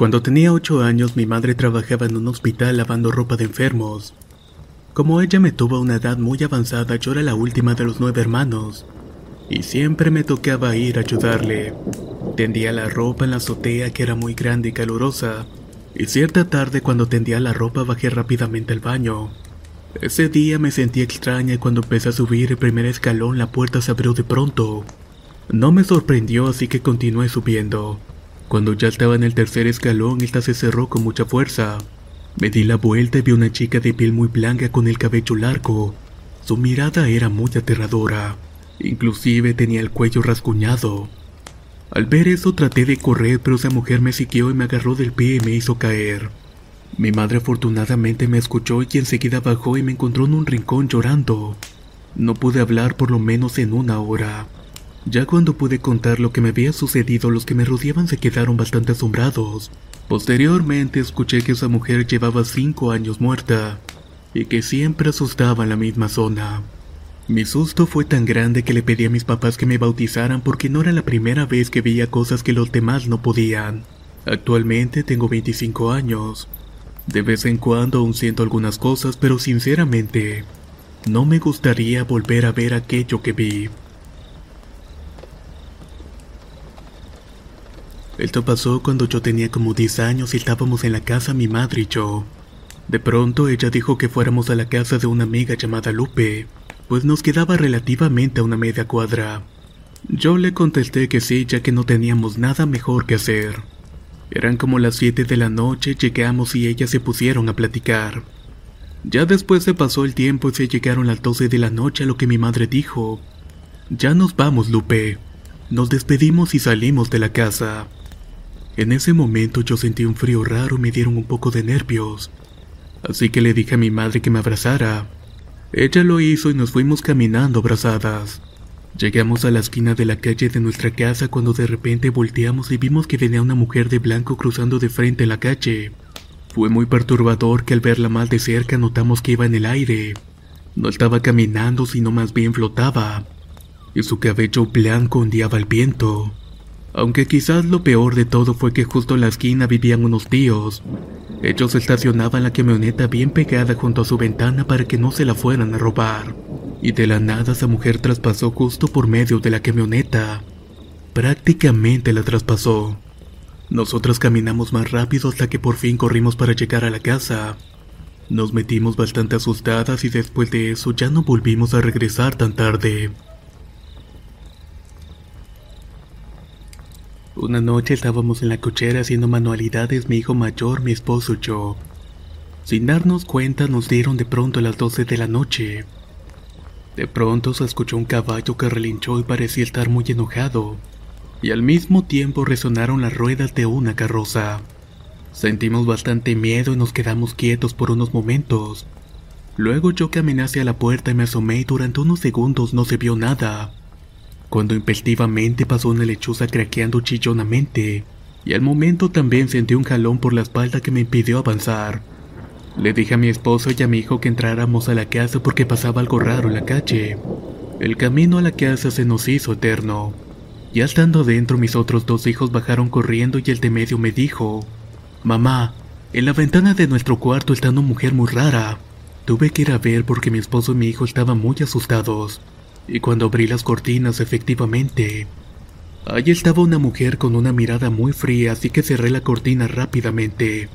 Cuando tenía ocho años mi madre trabajaba en un hospital lavando ropa de enfermos. Como ella me tuvo a una edad muy avanzada, yo era la última de los nueve hermanos, y siempre me tocaba ir a ayudarle. Tendía la ropa en la azotea que era muy grande y calurosa, y cierta tarde cuando tendía la ropa bajé rápidamente al baño. Ese día me sentí extraña y cuando empecé a subir el primer escalón la puerta se abrió de pronto. No me sorprendió así que continué subiendo. Cuando ya estaba en el tercer escalón, esta se cerró con mucha fuerza. Me di la vuelta y vi una chica de piel muy blanca con el cabello largo. Su mirada era muy aterradora. Inclusive tenía el cuello rasguñado. Al ver eso traté de correr, pero esa mujer me siguió y me agarró del pie y me hizo caer. Mi madre afortunadamente me escuchó y enseguida bajó y me encontró en un rincón llorando. No pude hablar por lo menos en una hora. Ya cuando pude contar lo que me había sucedido, los que me rodeaban se quedaron bastante asombrados. Posteriormente escuché que esa mujer llevaba cinco años muerta y que siempre asustaba en la misma zona. Mi susto fue tan grande que le pedí a mis papás que me bautizaran porque no era la primera vez que veía cosas que los demás no podían. Actualmente tengo 25 años. De vez en cuando aún siento algunas cosas, pero sinceramente, no me gustaría volver a ver aquello que vi. Esto pasó cuando yo tenía como 10 años y estábamos en la casa mi madre y yo. De pronto ella dijo que fuéramos a la casa de una amiga llamada Lupe, pues nos quedaba relativamente a una media cuadra. Yo le contesté que sí, ya que no teníamos nada mejor que hacer. Eran como las 7 de la noche, llegamos y ellas se pusieron a platicar. Ya después se pasó el tiempo y se llegaron las 12 de la noche a lo que mi madre dijo. Ya nos vamos, Lupe. Nos despedimos y salimos de la casa. En ese momento yo sentí un frío raro y me dieron un poco de nervios. Así que le dije a mi madre que me abrazara. Ella lo hizo y nos fuimos caminando abrazadas. Llegamos a la esquina de la calle de nuestra casa cuando de repente volteamos y vimos que venía una mujer de blanco cruzando de frente la calle. Fue muy perturbador que al verla más de cerca notamos que iba en el aire. No estaba caminando, sino más bien flotaba. Y su cabello blanco ondeaba al viento. Aunque quizás lo peor de todo fue que justo en la esquina vivían unos tíos. Ellos estacionaban la camioneta bien pegada junto a su ventana para que no se la fueran a robar. Y de la nada esa mujer traspasó justo por medio de la camioneta. Prácticamente la traspasó. Nosotras caminamos más rápido hasta que por fin corrimos para llegar a la casa. Nos metimos bastante asustadas y después de eso ya no volvimos a regresar tan tarde. Una noche estábamos en la cochera haciendo manualidades mi hijo mayor, mi esposo y yo. Sin darnos cuenta nos dieron de pronto a las 12 de la noche. De pronto se escuchó un caballo que relinchó y parecía estar muy enojado, y al mismo tiempo resonaron las ruedas de una carroza. Sentimos bastante miedo y nos quedamos quietos por unos momentos. Luego yo caminé hacia la puerta y me asomé y durante unos segundos no se vio nada cuando impulsivamente pasó una lechuza craqueando chillonamente, y al momento también sentí un jalón por la espalda que me impidió avanzar. Le dije a mi esposo y a mi hijo que entráramos a la casa porque pasaba algo raro en la calle. El camino a la casa se nos hizo eterno. Ya estando dentro, mis otros dos hijos bajaron corriendo y el de medio me dijo, Mamá, en la ventana de nuestro cuarto está una mujer muy rara. Tuve que ir a ver porque mi esposo y mi hijo estaban muy asustados y cuando abrí las cortinas efectivamente, allí estaba una mujer con una mirada muy fría, así que cerré la cortina rápidamente.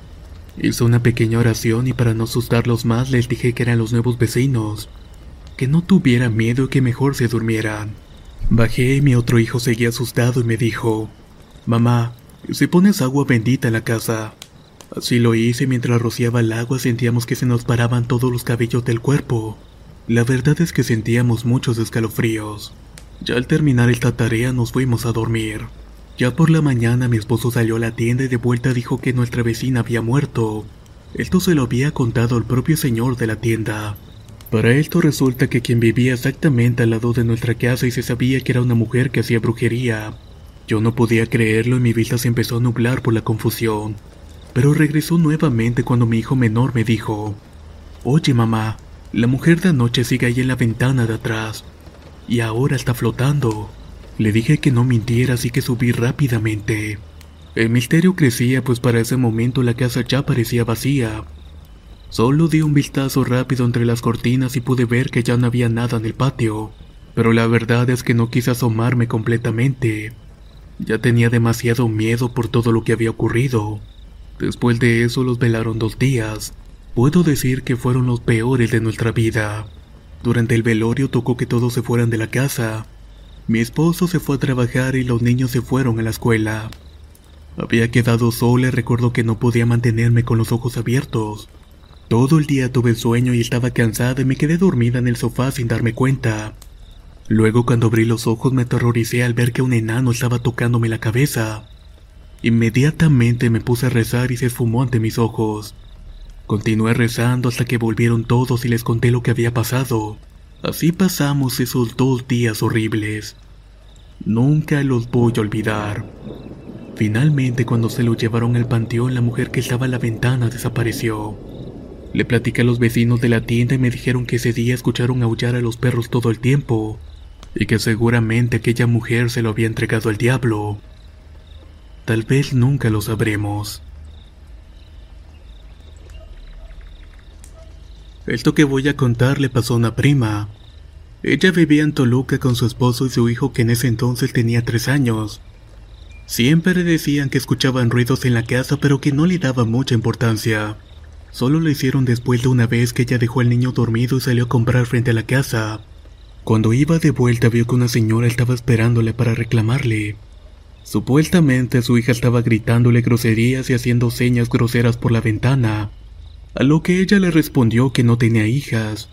Hice una pequeña oración y para no asustarlos más les dije que eran los nuevos vecinos, que no tuvieran miedo y que mejor se durmieran. Bajé y mi otro hijo seguía asustado y me dijo, Mamá, si pones agua bendita en la casa. Así lo hice mientras rociaba el agua sentíamos que se nos paraban todos los cabellos del cuerpo. La verdad es que sentíamos muchos escalofríos. Ya al terminar esta tarea nos fuimos a dormir. Ya por la mañana mi esposo salió a la tienda y de vuelta dijo que nuestra vecina había muerto. Esto se lo había contado el propio señor de la tienda. Para esto resulta que quien vivía exactamente al lado de nuestra casa y se sabía que era una mujer que hacía brujería. Yo no podía creerlo y mi vista se empezó a nublar por la confusión. Pero regresó nuevamente cuando mi hijo menor me dijo, Oye mamá, la mujer de anoche sigue ahí en la ventana de atrás. Y ahora está flotando. Le dije que no mintiera así que subí rápidamente. El misterio crecía pues para ese momento la casa ya parecía vacía. Solo di un vistazo rápido entre las cortinas y pude ver que ya no había nada en el patio, pero la verdad es que no quise asomarme completamente. Ya tenía demasiado miedo por todo lo que había ocurrido. Después de eso los velaron dos días. Puedo decir que fueron los peores de nuestra vida. Durante el velorio tocó que todos se fueran de la casa. Mi esposo se fue a trabajar y los niños se fueron a la escuela. Había quedado sola y recuerdo que no podía mantenerme con los ojos abiertos. Todo el día tuve sueño y estaba cansada y me quedé dormida en el sofá sin darme cuenta. Luego cuando abrí los ojos me aterroricé al ver que un enano estaba tocándome la cabeza. Inmediatamente me puse a rezar y se esfumó ante mis ojos. Continué rezando hasta que volvieron todos y les conté lo que había pasado. Así pasamos esos dos días horribles. Nunca los voy a olvidar. Finalmente, cuando se lo llevaron al panteón, la mujer que estaba en la ventana desapareció. Le platicé a los vecinos de la tienda y me dijeron que ese día escucharon aullar a los perros todo el tiempo, y que seguramente aquella mujer se lo había entregado al diablo. Tal vez nunca lo sabremos. Esto que voy a contar le pasó a una prima. Ella vivía en Toluca con su esposo y su hijo que en ese entonces tenía tres años. Siempre decían que escuchaban ruidos en la casa pero que no le daba mucha importancia. Solo lo hicieron después de una vez que ella dejó al niño dormido y salió a comprar frente a la casa. Cuando iba de vuelta vio que una señora estaba esperándole para reclamarle. Supuestamente su hija estaba gritándole groserías y haciendo señas groseras por la ventana, a lo que ella le respondió que no tenía hijas,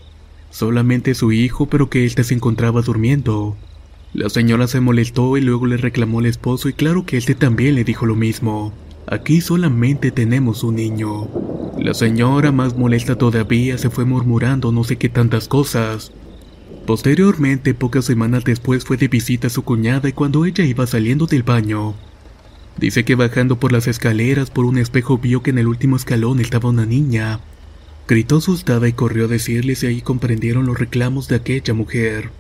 solamente su hijo pero que éste se encontraba durmiendo. La señora se molestó y luego le reclamó al esposo y claro que éste también le dijo lo mismo. Aquí solamente tenemos un niño. La señora, más molesta todavía, se fue murmurando no sé qué tantas cosas. Posteriormente, pocas semanas después, fue de visita a su cuñada y cuando ella iba saliendo del baño, dice que bajando por las escaleras por un espejo vio que en el último escalón estaba una niña. Gritó asustada y corrió a decirles y ahí comprendieron los reclamos de aquella mujer.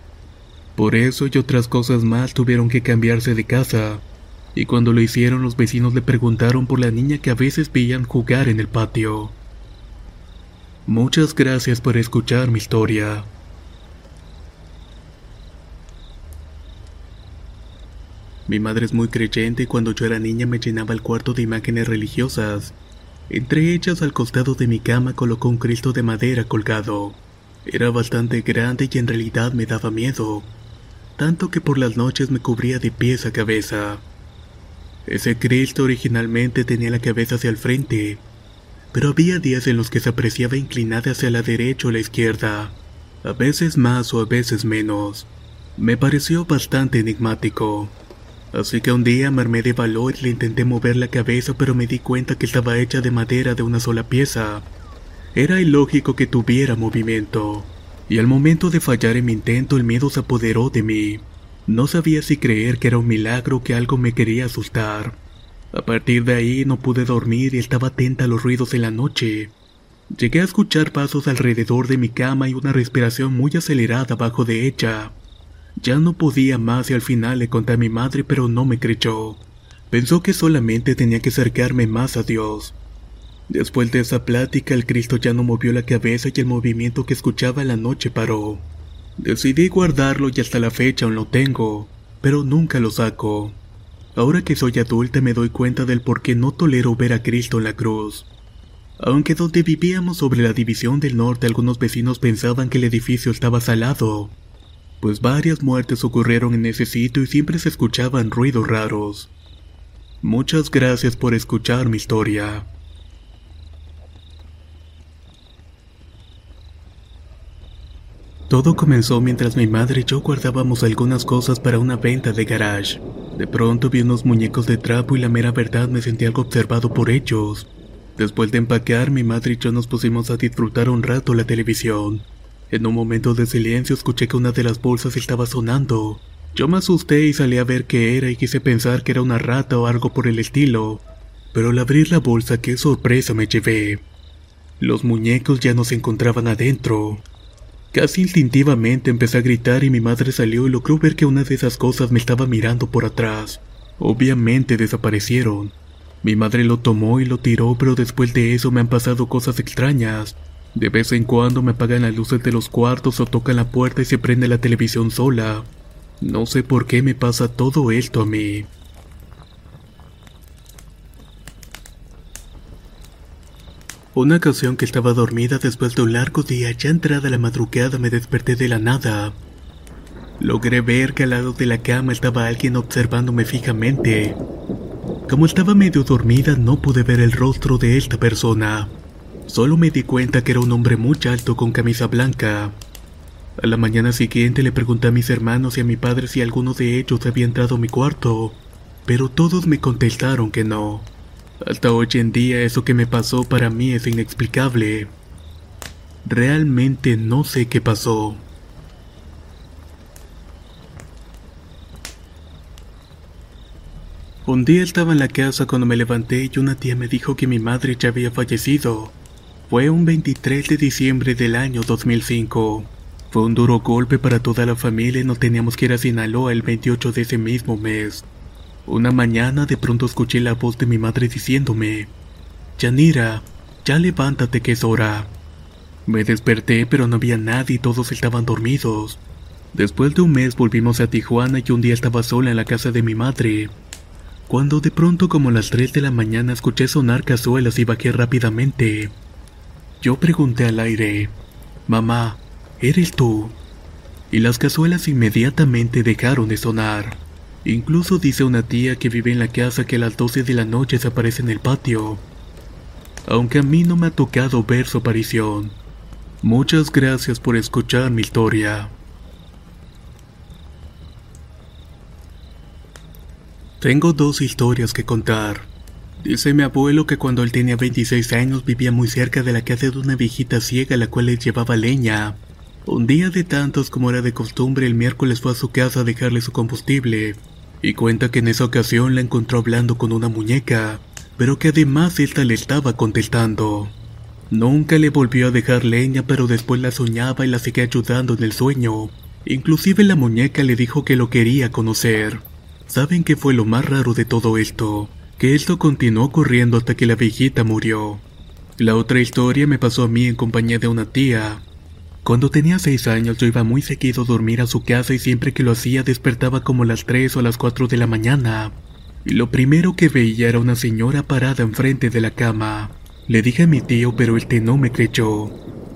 Por eso y otras cosas más tuvieron que cambiarse de casa y cuando lo hicieron los vecinos le preguntaron por la niña que a veces veían jugar en el patio. Muchas gracias por escuchar mi historia. Mi madre es muy creyente y cuando yo era niña me llenaba el cuarto de imágenes religiosas. Entre ellas al costado de mi cama colocó un Cristo de madera colgado. Era bastante grande y en realidad me daba miedo, tanto que por las noches me cubría de pies a cabeza. Ese Cristo originalmente tenía la cabeza hacia el frente, pero había días en los que se apreciaba inclinada hacia la derecha o la izquierda, a veces más o a veces menos. Me pareció bastante enigmático. Así que un día me armé de valor y le intenté mover la cabeza, pero me di cuenta que estaba hecha de madera de una sola pieza. Era ilógico que tuviera movimiento, y al momento de fallar en mi intento el miedo se apoderó de mí. No sabía si creer que era un milagro que algo me quería asustar. A partir de ahí no pude dormir y estaba atenta a los ruidos en la noche. Llegué a escuchar pasos alrededor de mi cama y una respiración muy acelerada bajo de ella. Ya no podía más y al final le conté a mi madre pero no me creyó. Pensó que solamente tenía que acercarme más a Dios. Después de esa plática el Cristo ya no movió la cabeza y el movimiento que escuchaba la noche paró. Decidí guardarlo y hasta la fecha aún lo tengo, pero nunca lo saco. Ahora que soy adulta me doy cuenta del por qué no tolero ver a Cristo en la cruz. Aunque donde vivíamos sobre la división del norte algunos vecinos pensaban que el edificio estaba salado, pues varias muertes ocurrieron en ese sitio y siempre se escuchaban ruidos raros. Muchas gracias por escuchar mi historia. Todo comenzó mientras mi madre y yo guardábamos algunas cosas para una venta de garage. De pronto vi unos muñecos de trapo y la mera verdad me sentí algo observado por ellos. Después de empaquear, mi madre y yo nos pusimos a disfrutar un rato la televisión. En un momento de silencio escuché que una de las bolsas estaba sonando. Yo me asusté y salí a ver qué era y quise pensar que era una rata o algo por el estilo. Pero al abrir la bolsa, qué sorpresa me llevé. Los muñecos ya no se encontraban adentro. Casi instintivamente empecé a gritar y mi madre salió y logró ver que una de esas cosas me estaba mirando por atrás. Obviamente desaparecieron. Mi madre lo tomó y lo tiró, pero después de eso me han pasado cosas extrañas. De vez en cuando me apagan las luces de los cuartos o tocan la puerta y se prende la televisión sola. No sé por qué me pasa todo esto a mí. Una ocasión que estaba dormida después de un largo día, ya entrada la madrugada me desperté de la nada. Logré ver que al lado de la cama estaba alguien observándome fijamente. Como estaba medio dormida no pude ver el rostro de esta persona. Solo me di cuenta que era un hombre muy alto con camisa blanca. A la mañana siguiente le pregunté a mis hermanos y a mi padre si alguno de ellos había entrado a mi cuarto, pero todos me contestaron que no. Hasta hoy en día eso que me pasó para mí es inexplicable. Realmente no sé qué pasó. Un día estaba en la casa cuando me levanté y una tía me dijo que mi madre ya había fallecido. Fue un 23 de diciembre del año 2005. Fue un duro golpe para toda la familia y no teníamos que ir a Sinaloa el 28 de ese mismo mes. Una mañana de pronto escuché la voz de mi madre diciéndome, Yanira, ya levántate que es hora. Me desperté pero no había nadie y todos estaban dormidos. Después de un mes volvimos a Tijuana y un día estaba sola en la casa de mi madre. Cuando de pronto como las 3 de la mañana escuché sonar cazuelas y bajé rápidamente. Yo pregunté al aire, Mamá, ¿eres tú? Y las cazuelas inmediatamente dejaron de sonar. Incluso dice una tía que vive en la casa que a las 12 de la noche se aparece en el patio. Aunque a mí no me ha tocado ver su aparición. Muchas gracias por escuchar mi historia. Tengo dos historias que contar. Dice mi abuelo que cuando él tenía 26 años vivía muy cerca de la casa de una viejita ciega a la cual le llevaba leña. Un día de tantos como era de costumbre, el miércoles fue a su casa a dejarle su combustible y cuenta que en esa ocasión la encontró hablando con una muñeca, pero que además esta le estaba contestando. Nunca le volvió a dejar leña, pero después la soñaba y la seguía ayudando en el sueño. Inclusive la muñeca le dijo que lo quería conocer. ¿Saben qué fue lo más raro de todo esto? Que esto continuó ocurriendo hasta que la viejita murió. La otra historia me pasó a mí en compañía de una tía. Cuando tenía seis años yo iba muy seguido a dormir a su casa y siempre que lo hacía despertaba como a las 3 o a las 4 de la mañana. Y lo primero que veía era una señora parada enfrente de la cama. Le dije a mi tío pero él no me creyó.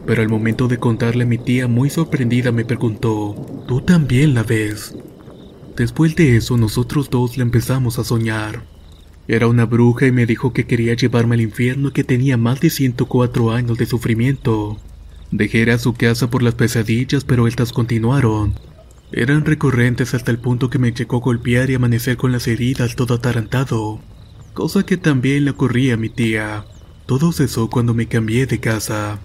Pero al momento de contarle a mi tía muy sorprendida me preguntó, ¿tú también la ves? Después de eso nosotros dos la empezamos a soñar. Era una bruja y me dijo que quería llevarme al infierno que tenía más de 104 años de sufrimiento. Dejé a su casa por las pesadillas, pero estas continuaron. Eran recurrentes hasta el punto que me llegó a golpear y amanecer con las heridas todo atarantado, cosa que también le ocurría a mi tía. Todo cesó cuando me cambié de casa.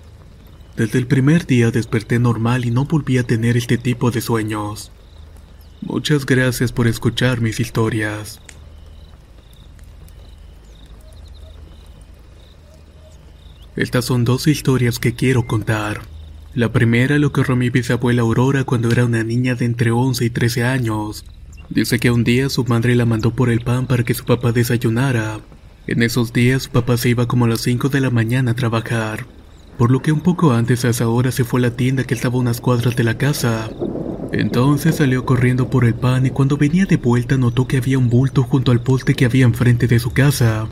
Desde el primer día desperté normal y no volví a tener este tipo de sueños. Muchas gracias por escuchar mis historias. Estas son dos historias que quiero contar. La primera lo que mi bisabuela Aurora cuando era una niña de entre 11 y 13 años. Dice que un día su madre la mandó por el pan para que su papá desayunara. En esos días su papá se iba como a las 5 de la mañana a trabajar, por lo que un poco antes a esa hora se fue a la tienda que estaba a unas cuadras de la casa. Entonces salió corriendo por el pan y cuando venía de vuelta notó que había un bulto junto al poste que había enfrente de su casa.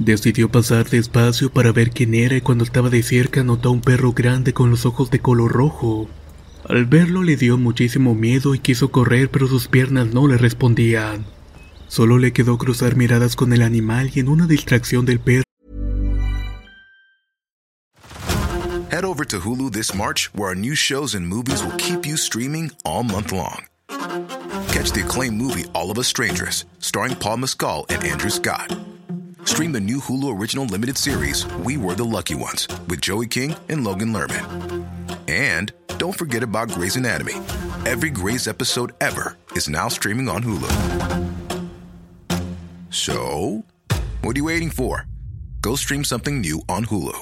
Decidió pasar despacio para ver quién era y cuando estaba de cerca notó un perro grande con los ojos de color rojo. Al verlo le dio muchísimo miedo y quiso correr pero sus piernas no le respondían. Solo le quedó cruzar miradas con el animal y en una distracción del perro Head over to Hulu this March, where our new shows and movies will keep you streaming all month long. Catch the acclaimed movie All of Us Strangers, starring Paul Mescal and Andrew Scott. Stream the new Hulu original limited series We Were the Lucky Ones with Joey King and Logan Lerman. And don't forget about Grey's Anatomy. Every Grey's episode ever is now streaming on Hulu. So, what are you waiting for? Go stream something new on Hulu.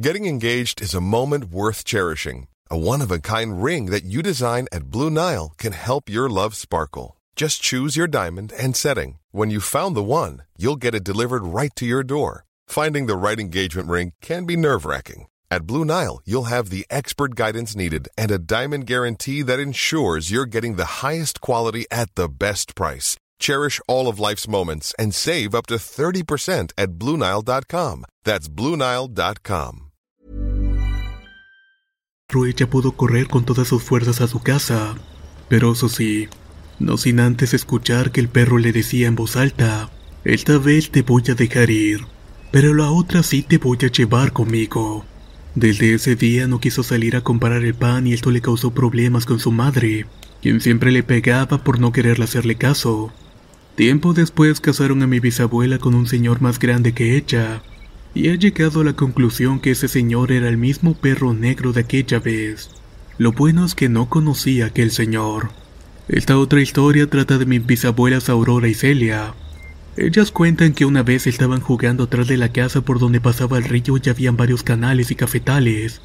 Getting engaged is a moment worth cherishing. A one of a kind ring that you design at Blue Nile can help your love sparkle. Just choose your diamond and setting. When you've found the one, you'll get it delivered right to your door. Finding the right engagement ring can be nerve wracking. At Blue Nile, you'll have the expert guidance needed and a diamond guarantee that ensures you're getting the highest quality at the best price. Cherish all of life's moments and save up to 30% at BlueNile.com. That's BlueNile.com. Ella pudo correr con todas sus fuerzas a su casa, pero eso sí, no sin antes escuchar que el perro le decía en voz alta, esta vez te voy a dejar ir, pero la otra sí te voy a llevar conmigo. Desde ese día no quiso salir a comprar el pan y esto le causó problemas con su madre, quien siempre le pegaba por no quererle hacerle caso. Tiempo después casaron a mi bisabuela con un señor más grande que ella, y he llegado a la conclusión que ese señor era el mismo perro negro de aquella vez. Lo bueno es que no conocía a aquel señor. Esta otra historia trata de mis bisabuelas Aurora y Celia. Ellas cuentan que una vez estaban jugando atrás de la casa por donde pasaba el río y habían varios canales y cafetales.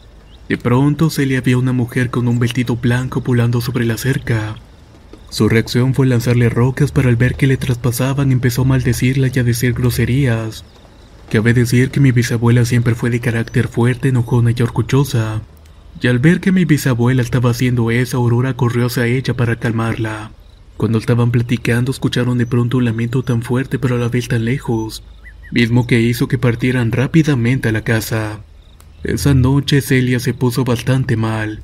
De pronto Celia vio una mujer con un vestido blanco volando sobre la cerca. Su reacción fue lanzarle rocas, pero al ver que le traspasaban empezó a maldecirla y a decir groserías. Cabe decir que mi bisabuela siempre fue de carácter fuerte, enojona y orgullosa. Y al ver que mi bisabuela estaba haciendo eso, Aurora corrió hacia ella para calmarla. Cuando estaban platicando, escucharon de pronto un lamento tan fuerte pero a la vez tan lejos, mismo que hizo que partieran rápidamente a la casa. Esa noche Celia se puso bastante mal.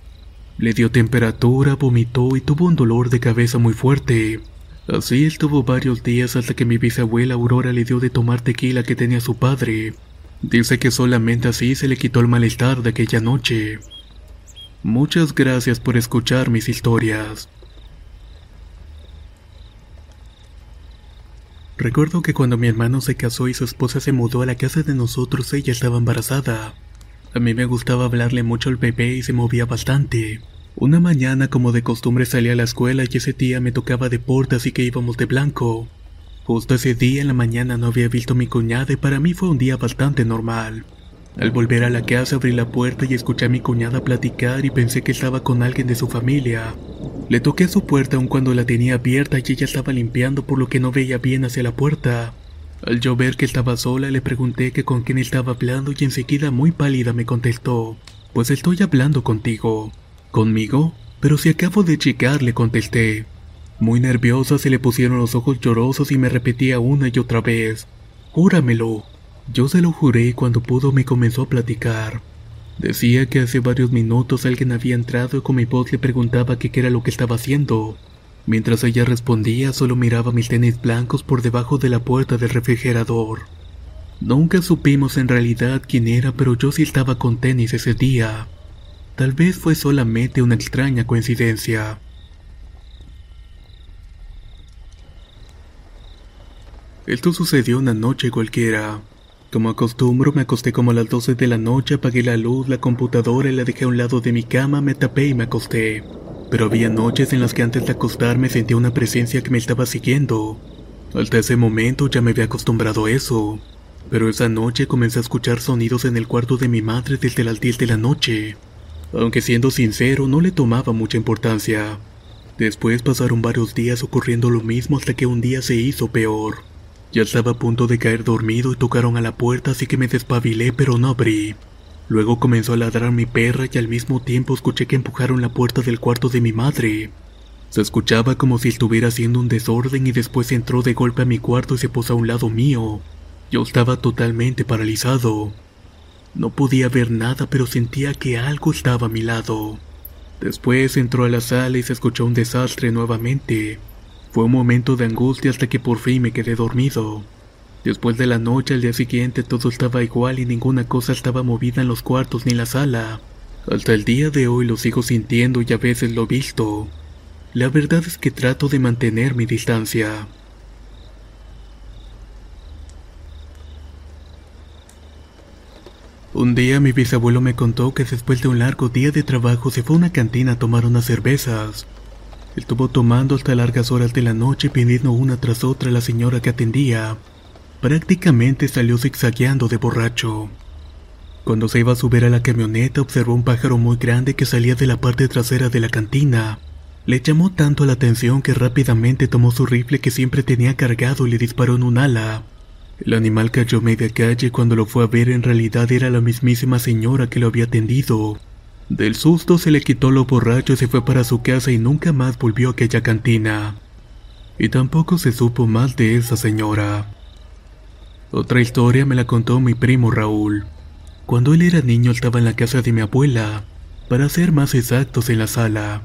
Le dio temperatura, vomitó y tuvo un dolor de cabeza muy fuerte. Así estuvo varios días hasta que mi bisabuela Aurora le dio de tomar tequila que tenía su padre. Dice que solamente así se le quitó el malestar de aquella noche. Muchas gracias por escuchar mis historias. Recuerdo que cuando mi hermano se casó y su esposa se mudó a la casa de nosotros, ella estaba embarazada. A mí me gustaba hablarle mucho al bebé y se movía bastante. Una mañana, como de costumbre, salí a la escuela y ese día me tocaba deporte, así que íbamos de blanco. Justo ese día en la mañana no había visto a mi cuñada y para mí fue un día bastante normal. Al volver a la casa abrí la puerta y escuché a mi cuñada platicar y pensé que estaba con alguien de su familia. Le toqué a su puerta aun cuando la tenía abierta y ella estaba limpiando por lo que no veía bien hacia la puerta. Al yo ver que estaba sola le pregunté que con quién estaba hablando y enseguida muy pálida me contestó, pues estoy hablando contigo. ¿Conmigo? Pero si acabo de checar, le contesté. Muy nerviosa se le pusieron los ojos llorosos y me repetía una y otra vez, Júramelo. Yo se lo juré y cuando pudo me comenzó a platicar. Decía que hace varios minutos alguien había entrado y con mi voz le preguntaba qué era lo que estaba haciendo. Mientras ella respondía, solo miraba mis tenis blancos por debajo de la puerta del refrigerador. Nunca supimos en realidad quién era, pero yo sí estaba con tenis ese día. Tal vez fue solamente una extraña coincidencia. Esto sucedió una noche cualquiera. Como acostumbro, me acosté como a las 12 de la noche, apagué la luz, la computadora y la dejé a un lado de mi cama, me tapé y me acosté pero había noches en las que antes de acostarme sentía una presencia que me estaba siguiendo. Hasta ese momento ya me había acostumbrado a eso, pero esa noche comencé a escuchar sonidos en el cuarto de mi madre desde las 10 de la noche, aunque siendo sincero no le tomaba mucha importancia. Después pasaron varios días ocurriendo lo mismo hasta que un día se hizo peor. Ya estaba a punto de caer dormido y tocaron a la puerta así que me despabilé pero no abrí. Luego comenzó a ladrar mi perra y al mismo tiempo escuché que empujaron la puerta del cuarto de mi madre. Se escuchaba como si estuviera haciendo un desorden y después entró de golpe a mi cuarto y se posó a un lado mío. Yo estaba totalmente paralizado. No podía ver nada pero sentía que algo estaba a mi lado. Después entró a la sala y se escuchó un desastre nuevamente. Fue un momento de angustia hasta que por fin me quedé dormido. Después de la noche, al día siguiente todo estaba igual y ninguna cosa estaba movida en los cuartos ni en la sala. Hasta el día de hoy lo sigo sintiendo y a veces lo visto. La verdad es que trato de mantener mi distancia. Un día mi bisabuelo me contó que después de un largo día de trabajo se fue a una cantina a tomar unas cervezas. Estuvo tomando hasta largas horas de la noche pidiendo una tras otra a la señora que atendía. Prácticamente salió zigzagueando de borracho. Cuando se iba a subir a la camioneta observó un pájaro muy grande que salía de la parte trasera de la cantina. Le llamó tanto la atención que rápidamente tomó su rifle que siempre tenía cargado y le disparó en un ala. El animal cayó media calle cuando lo fue a ver en realidad era la mismísima señora que lo había atendido. Del susto se le quitó lo borracho y se fue para su casa y nunca más volvió a aquella cantina. Y tampoco se supo más de esa señora. Otra historia me la contó mi primo Raúl. Cuando él era niño estaba en la casa de mi abuela, para ser más exactos en la sala.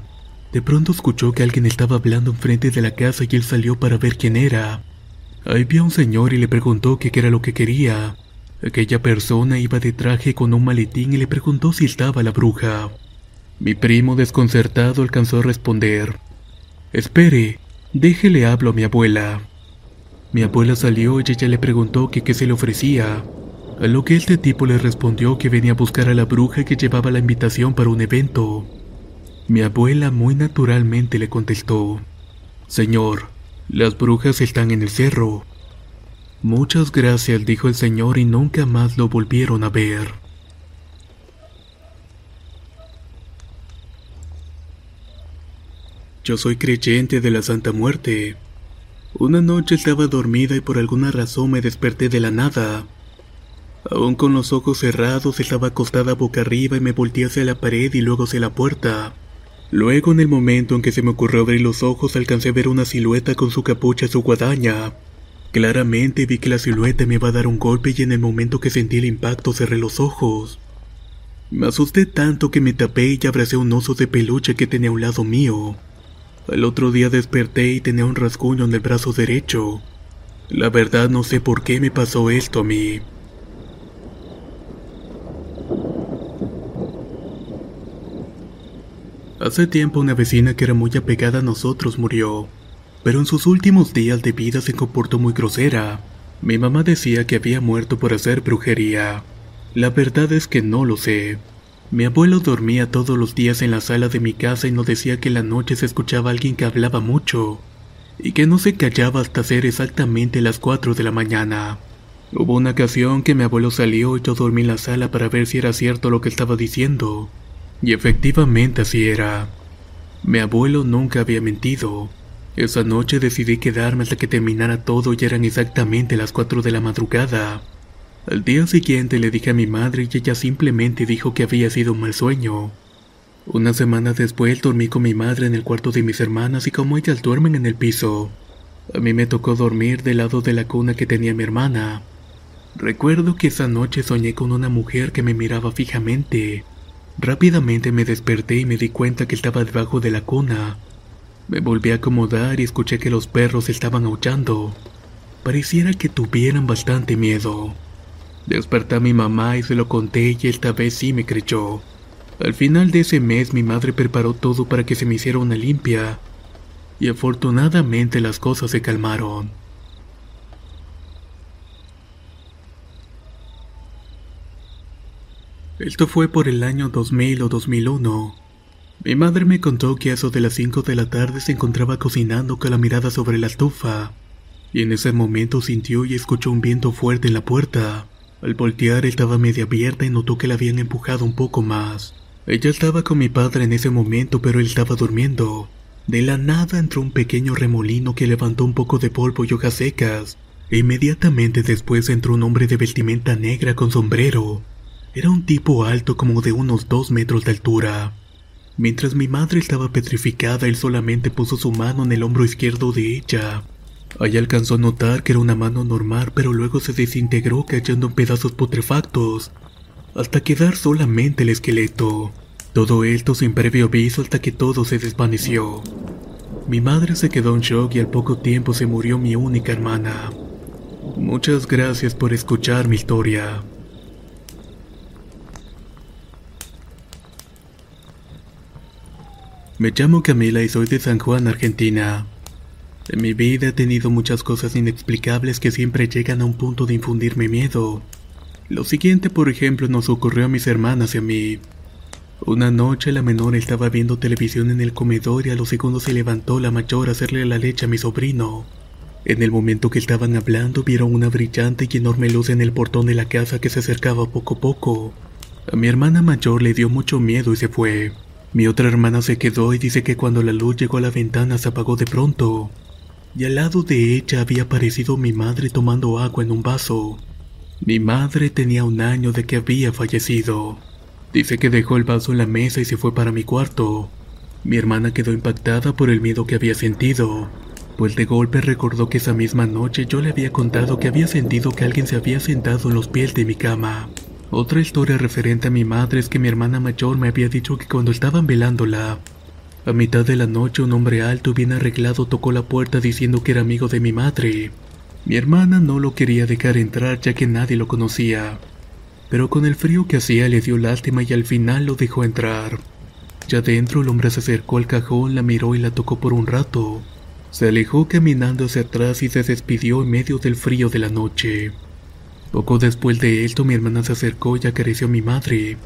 De pronto escuchó que alguien estaba hablando enfrente de la casa y él salió para ver quién era. Ahí vio a un señor y le preguntó qué era lo que quería. Aquella persona iba de traje con un maletín y le preguntó si estaba la bruja. Mi primo desconcertado alcanzó a responder. Espere, déjele hablo a mi abuela. Mi abuela salió y ella le preguntó que qué se le ofrecía, a lo que este tipo le respondió que venía a buscar a la bruja que llevaba la invitación para un evento. Mi abuela muy naturalmente le contestó, Señor, las brujas están en el cerro. Muchas gracias, dijo el señor y nunca más lo volvieron a ver. Yo soy creyente de la Santa Muerte. Una noche estaba dormida y por alguna razón me desperté de la nada. Aún con los ojos cerrados estaba acostada boca arriba y me volteé hacia la pared y luego hacia la puerta. Luego, en el momento en que se me ocurrió abrir los ojos, alcancé a ver una silueta con su capucha y su guadaña. Claramente vi que la silueta me iba a dar un golpe y en el momento que sentí el impacto cerré los ojos. Me asusté tanto que me tapé y abracé un oso de peluche que tenía a un lado mío. Al otro día desperté y tenía un rasguño en el brazo derecho. La verdad no sé por qué me pasó esto a mí. Hace tiempo una vecina que era muy apegada a nosotros murió, pero en sus últimos días de vida se comportó muy grosera. Mi mamá decía que había muerto por hacer brujería. La verdad es que no lo sé. Mi abuelo dormía todos los días en la sala de mi casa y nos decía que en la noche se escuchaba a alguien que hablaba mucho y que no se callaba hasta ser exactamente las 4 de la mañana. Hubo una ocasión que mi abuelo salió y yo dormí en la sala para ver si era cierto lo que estaba diciendo. Y efectivamente así era. Mi abuelo nunca había mentido. Esa noche decidí quedarme hasta que terminara todo y eran exactamente las 4 de la madrugada. Al día siguiente le dije a mi madre y ella simplemente dijo que había sido un mal sueño. Una semana después dormí con mi madre en el cuarto de mis hermanas y como ellas duermen en el piso, a mí me tocó dormir del lado de la cuna que tenía mi hermana. Recuerdo que esa noche soñé con una mujer que me miraba fijamente. Rápidamente me desperté y me di cuenta que estaba debajo de la cuna. Me volví a acomodar y escuché que los perros estaban aullando. Pareciera que tuvieran bastante miedo. Desperté a mi mamá y se lo conté y esta vez sí me creyó. Al final de ese mes mi madre preparó todo para que se me hiciera una limpia. Y afortunadamente las cosas se calmaron. Esto fue por el año 2000 o 2001. Mi madre me contó que a eso de las 5 de la tarde se encontraba cocinando con la mirada sobre la estufa, y en ese momento sintió y escuchó un viento fuerte en la puerta. Al voltear estaba media abierta y notó que la habían empujado un poco más. Ella estaba con mi padre en ese momento, pero él estaba durmiendo. De la nada entró un pequeño remolino que levantó un poco de polvo y hojas secas. E inmediatamente después entró un hombre de vestimenta negra con sombrero, era un tipo alto como de unos dos metros de altura. Mientras mi madre estaba petrificada, él solamente puso su mano en el hombro izquierdo de ella. Allá alcanzó a notar que era una mano normal, pero luego se desintegró cayendo en pedazos putrefactos, hasta quedar solamente el esqueleto. Todo esto sin previo aviso hasta que todo se desvaneció. Mi madre se quedó en shock y al poco tiempo se murió mi única hermana. Muchas gracias por escuchar mi historia. Me llamo Camila y soy de San Juan, Argentina. En mi vida he tenido muchas cosas inexplicables que siempre llegan a un punto de infundirme miedo. Lo siguiente, por ejemplo, nos ocurrió a mis hermanas y a mí. Una noche la menor estaba viendo televisión en el comedor y a los segundos se levantó la mayor a hacerle la leche a mi sobrino. En el momento que estaban hablando vieron una brillante y enorme luz en el portón de la casa que se acercaba poco a poco. A mi hermana mayor le dio mucho miedo y se fue. Mi otra hermana se quedó y dice que cuando la luz llegó a la ventana se apagó de pronto. Y al lado de ella había aparecido mi madre tomando agua en un vaso. Mi madre tenía un año de que había fallecido. Dice que dejó el vaso en la mesa y se fue para mi cuarto. Mi hermana quedó impactada por el miedo que había sentido, pues de golpe recordó que esa misma noche yo le había contado que había sentido que alguien se había sentado en los pies de mi cama. Otra historia referente a mi madre es que mi hermana mayor me había dicho que cuando estaban velándola, a mitad de la noche un hombre alto y bien arreglado tocó la puerta diciendo que era amigo de mi madre. Mi hermana no lo quería dejar entrar ya que nadie lo conocía, pero con el frío que hacía le dio lástima y al final lo dejó entrar. Ya dentro el hombre se acercó al cajón, la miró y la tocó por un rato. Se alejó caminando hacia atrás y se despidió en medio del frío de la noche. Poco después de esto mi hermana se acercó y acarició a mi madre.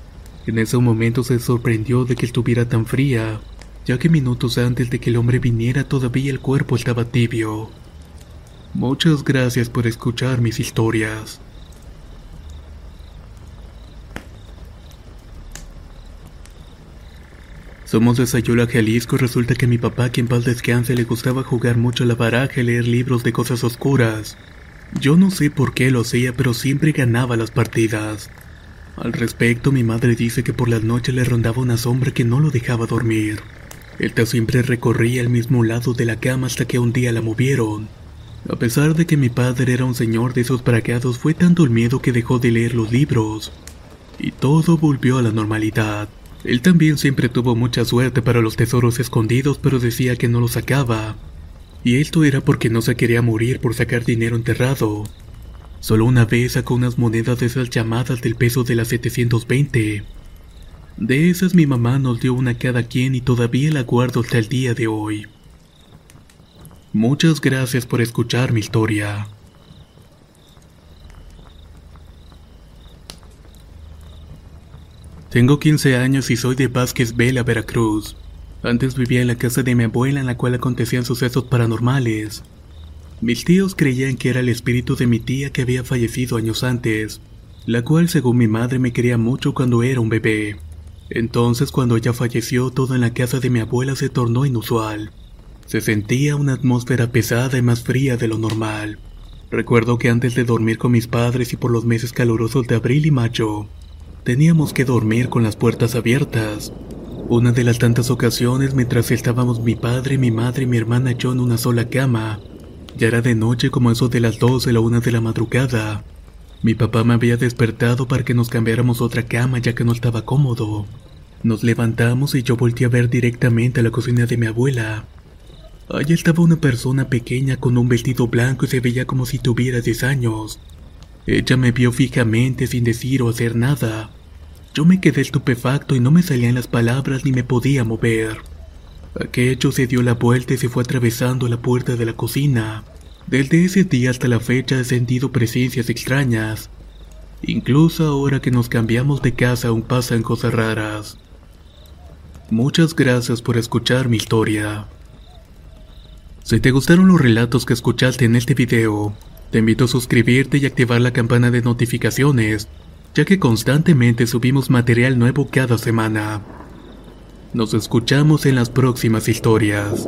En ese momento se sorprendió de que estuviera tan fría, ya que minutos antes de que el hombre viniera todavía el cuerpo estaba tibio. Muchas gracias por escuchar mis historias. Somos de Sayula, Jalisco resulta que mi papá, que en paz descanse, le gustaba jugar mucho a la baraja y leer libros de cosas oscuras. Yo no sé por qué lo hacía, pero siempre ganaba las partidas. Al respecto, mi madre dice que por las noches le rondaba una sombra que no lo dejaba dormir. Esta siempre recorría el mismo lado de la cama hasta que un día la movieron. A pesar de que mi padre era un señor de esos bragados, fue tanto el miedo que dejó de leer los libros. Y todo volvió a la normalidad. Él también siempre tuvo mucha suerte para los tesoros escondidos, pero decía que no los sacaba. Y esto era porque no se quería morir por sacar dinero enterrado. Solo una vez sacó unas monedas de esas llamadas del peso de las 720. De esas mi mamá nos dio una cada quien y todavía la guardo hasta el día de hoy. Muchas gracias por escuchar mi historia. Tengo 15 años y soy de Vázquez Vela, Veracruz. Antes vivía en la casa de mi abuela en la cual acontecían sucesos paranormales. Mis tíos creían que era el espíritu de mi tía que había fallecido años antes, la cual según mi madre me quería mucho cuando era un bebé. Entonces cuando ella falleció todo en la casa de mi abuela se tornó inusual. Se sentía una atmósfera pesada y más fría de lo normal. Recuerdo que antes de dormir con mis padres y por los meses calurosos de abril y mayo, teníamos que dormir con las puertas abiertas. Una de las tantas ocasiones mientras estábamos mi padre, mi madre y mi hermana yo en una sola cama. Ya era de noche como eso de las 12 o la una de la madrugada. Mi papá me había despertado para que nos cambiáramos otra cama ya que no estaba cómodo. Nos levantamos y yo volteé a ver directamente a la cocina de mi abuela. Allí estaba una persona pequeña con un vestido blanco y se veía como si tuviera 10 años. Ella me vio fijamente sin decir o hacer nada. Yo me quedé estupefacto y no me salían las palabras ni me podía mover. Aquello se dio la vuelta y se fue atravesando la puerta de la cocina. Desde ese día hasta la fecha he sentido presencias extrañas. Incluso ahora que nos cambiamos de casa aún pasan cosas raras. Muchas gracias por escuchar mi historia. Si te gustaron los relatos que escuchaste en este video, te invito a suscribirte y activar la campana de notificaciones, ya que constantemente subimos material nuevo cada semana. Nos escuchamos en las próximas historias.